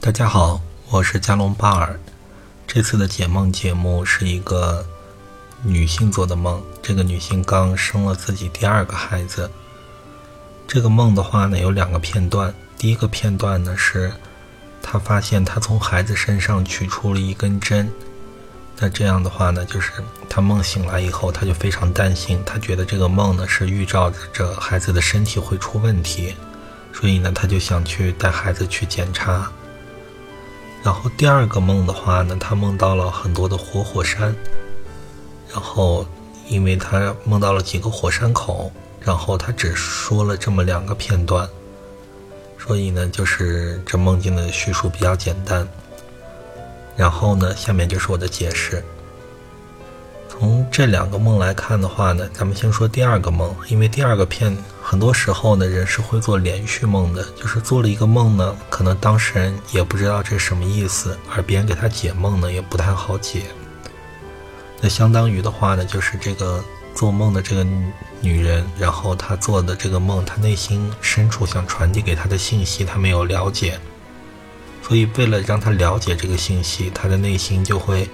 大家好，我是加隆巴尔。这次的解梦节目是一个女性做的梦，这个女性刚生了自己第二个孩子。这个梦的话呢，有两个片段。第一个片段呢是，她发现她从孩子身上取出了一根针。那这样的话呢，就是她梦醒来以后，她就非常担心，她觉得这个梦呢是预兆着孩子的身体会出问题，所以呢，她就想去带孩子去检查。然后第二个梦的话呢，他梦到了很多的活火山，然后因为他梦到了几个火山口，然后他只说了这么两个片段，所以呢，就是这梦境的叙述比较简单。然后呢，下面就是我的解释。从这两个梦来看的话呢，咱们先说第二个梦，因为第二个片很多时候呢，人是会做连续梦的，就是做了一个梦呢，可能当事人也不知道这是什么意思，而别人给他解梦呢，也不太好解。那相当于的话呢，就是这个做梦的这个女人，然后她做的这个梦，她内心深处想传递给她的信息，她没有了解。所以，为了让他了解这个信息，他的内心就会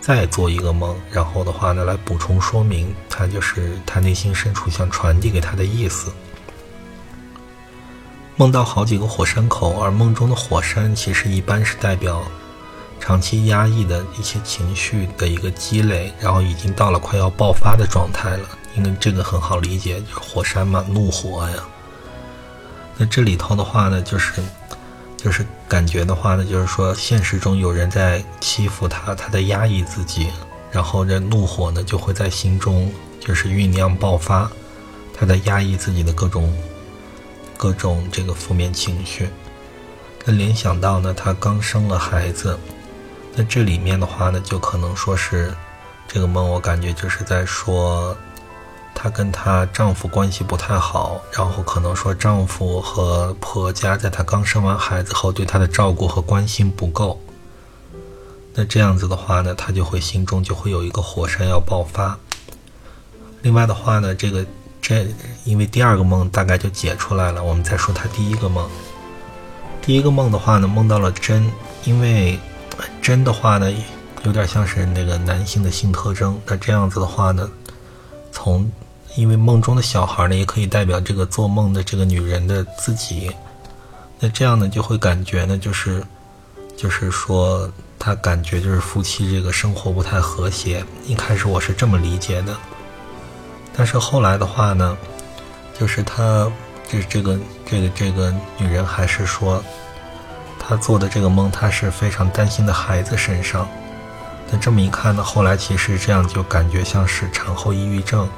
再做一个梦，然后的话呢，来补充说明他就是他内心深处想传递给他的意思。梦到好几个火山口，而梦中的火山其实一般是代表长期压抑的一些情绪的一个积累，然后已经到了快要爆发的状态了。因为这个很好理解，就是火山嘛，怒火呀。那这里头的话呢，就是。就是感觉的话呢，就是说现实中有人在欺负他，他在压抑自己，然后这怒火呢就会在心中就是酝酿爆发，他在压抑自己的各种各种这个负面情绪。那联想到呢，他刚生了孩子，那这里面的话呢，就可能说是这个梦，我感觉就是在说。她跟她丈夫关系不太好，然后可能说丈夫和婆家在她刚生完孩子后对她的照顾和关心不够。那这样子的话呢，她就会心中就会有一个火山要爆发。另外的话呢，这个这因为第二个梦大概就解出来了，我们再说她第一个梦。第一个梦的话呢，梦到了真，因为真的话呢，有点像是那个男性的性特征。那这样子的话呢，从因为梦中的小孩呢，也可以代表这个做梦的这个女人的自己。那这样呢，就会感觉呢，就是，就是说，他感觉就是夫妻这个生活不太和谐。一开始我是这么理解的，但是后来的话呢，就是他这这个这个这个女人还是说，她做的这个梦，她是非常担心的孩子身上。那这么一看呢，后来其实这样就感觉像是产后抑郁症。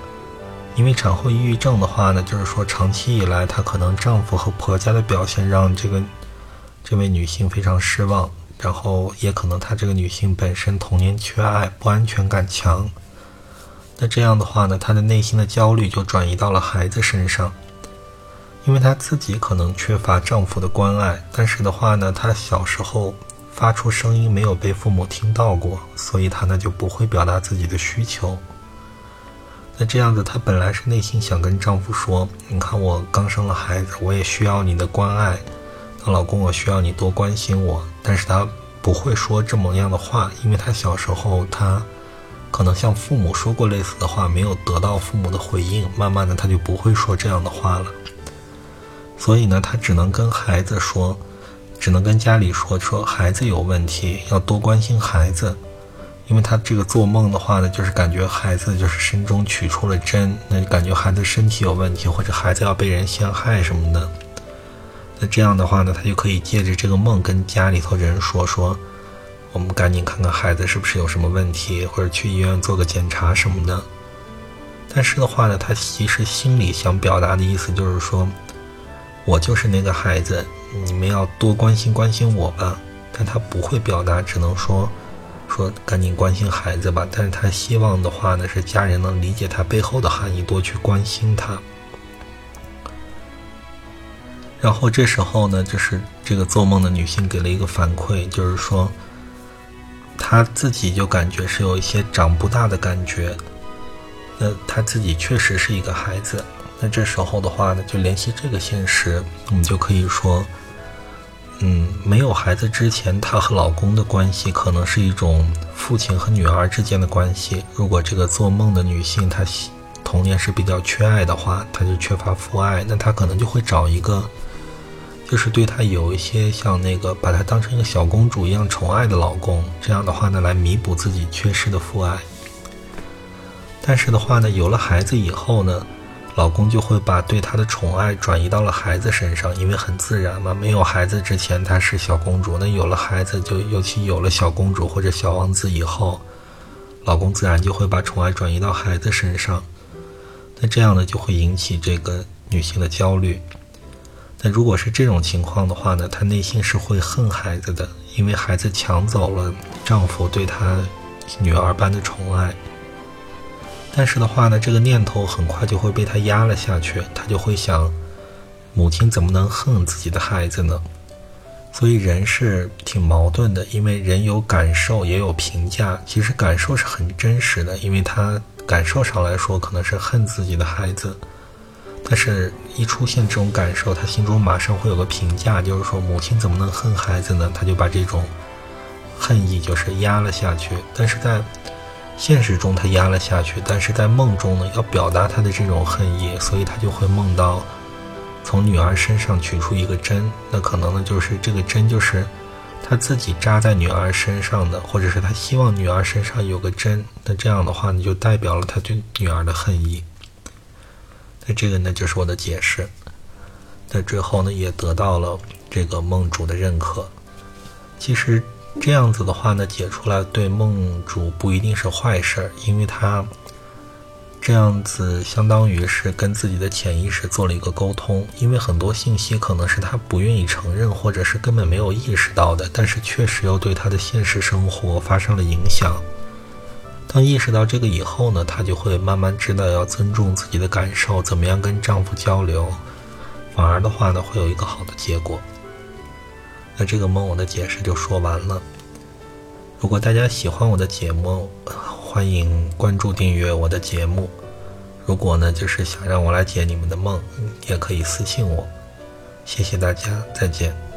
因为产后抑郁症的话呢，就是说长期以来，她可能丈夫和婆家的表现让这个这位女性非常失望，然后也可能她这个女性本身童年缺爱，不安全感强。那这样的话呢，她的内心的焦虑就转移到了孩子身上，因为她自己可能缺乏丈夫的关爱，但是的话呢，她小时候发出声音没有被父母听到过，所以她呢就不会表达自己的需求。那这样子，她本来是内心想跟丈夫说：“你看，我刚生了孩子，我也需要你的关爱。那老公，我需要你多关心我。”但是她不会说这么样的话，因为她小时候，她可能向父母说过类似的话，没有得到父母的回应。慢慢的，她就不会说这样的话了。所以呢，她只能跟孩子说，只能跟家里说，说孩子有问题，要多关心孩子。因为他这个做梦的话呢，就是感觉孩子就是身中取出了针，那就感觉孩子身体有问题，或者孩子要被人陷害什么的。那这样的话呢，他就可以借着这个梦跟家里头人说说，我们赶紧看看孩子是不是有什么问题，或者去医院做个检查什么的。但是的话呢，他其实心里想表达的意思就是说，我就是那个孩子，你们要多关心关心我吧。但他不会表达，只能说。说赶紧关心孩子吧，但是他希望的话呢，是家人能理解他背后的含义，多去关心他。然后这时候呢，就是这个做梦的女性给了一个反馈，就是说，她自己就感觉是有一些长不大的感觉。那她自己确实是一个孩子。那这时候的话呢，就联系这个现实，我们就可以说，嗯，没有孩子之前，她和老公的关系可能是一种父亲和女儿之间的关系。如果这个做梦的女性她童年是比较缺爱的话，她就缺乏父爱，那她可能就会找一个，就是对她有一些像那个把她当成一个小公主一样宠爱的老公。这样的话呢，来弥补自己缺失的父爱。但是的话呢，有了孩子以后呢？老公就会把对她的宠爱转移到了孩子身上，因为很自然嘛。没有孩子之前，她是小公主；那有了孩子，就尤其有了小公主或者小王子以后，老公自然就会把宠爱转移到孩子身上。那这样呢，就会引起这个女性的焦虑。那如果是这种情况的话呢，她内心是会恨孩子的，因为孩子抢走了丈夫对她女儿般的宠爱。但是的话呢，这个念头很快就会被他压了下去。他就会想，母亲怎么能恨自己的孩子呢？所以人是挺矛盾的，因为人有感受，也有评价。其实感受是很真实的，因为他感受上来说可能是恨自己的孩子，但是一出现这种感受，他心中马上会有个评价，就是说母亲怎么能恨孩子呢？他就把这种恨意就是压了下去。但是在现实中他压了下去，但是在梦中呢，要表达他的这种恨意，所以他就会梦到从女儿身上取出一个针，那可能呢就是这个针就是他自己扎在女儿身上的，或者是他希望女儿身上有个针，那这样的话呢就代表了他对女儿的恨意。那这个呢就是我的解释，那最后呢也得到了这个梦主的认可。其实。这样子的话呢，解出来对梦主不一定是坏事儿，因为他这样子相当于是跟自己的潜意识做了一个沟通。因为很多信息可能是他不愿意承认，或者是根本没有意识到的，但是确实又对他的现实生活发生了影响。当意识到这个以后呢，她就会慢慢知道要尊重自己的感受，怎么样跟丈夫交流，反而的话呢，会有一个好的结果。那这个梦我的解释就说完了。如果大家喜欢我的节目，欢迎关注订阅我的节目。如果呢，就是想让我来解你们的梦，也可以私信我。谢谢大家，再见。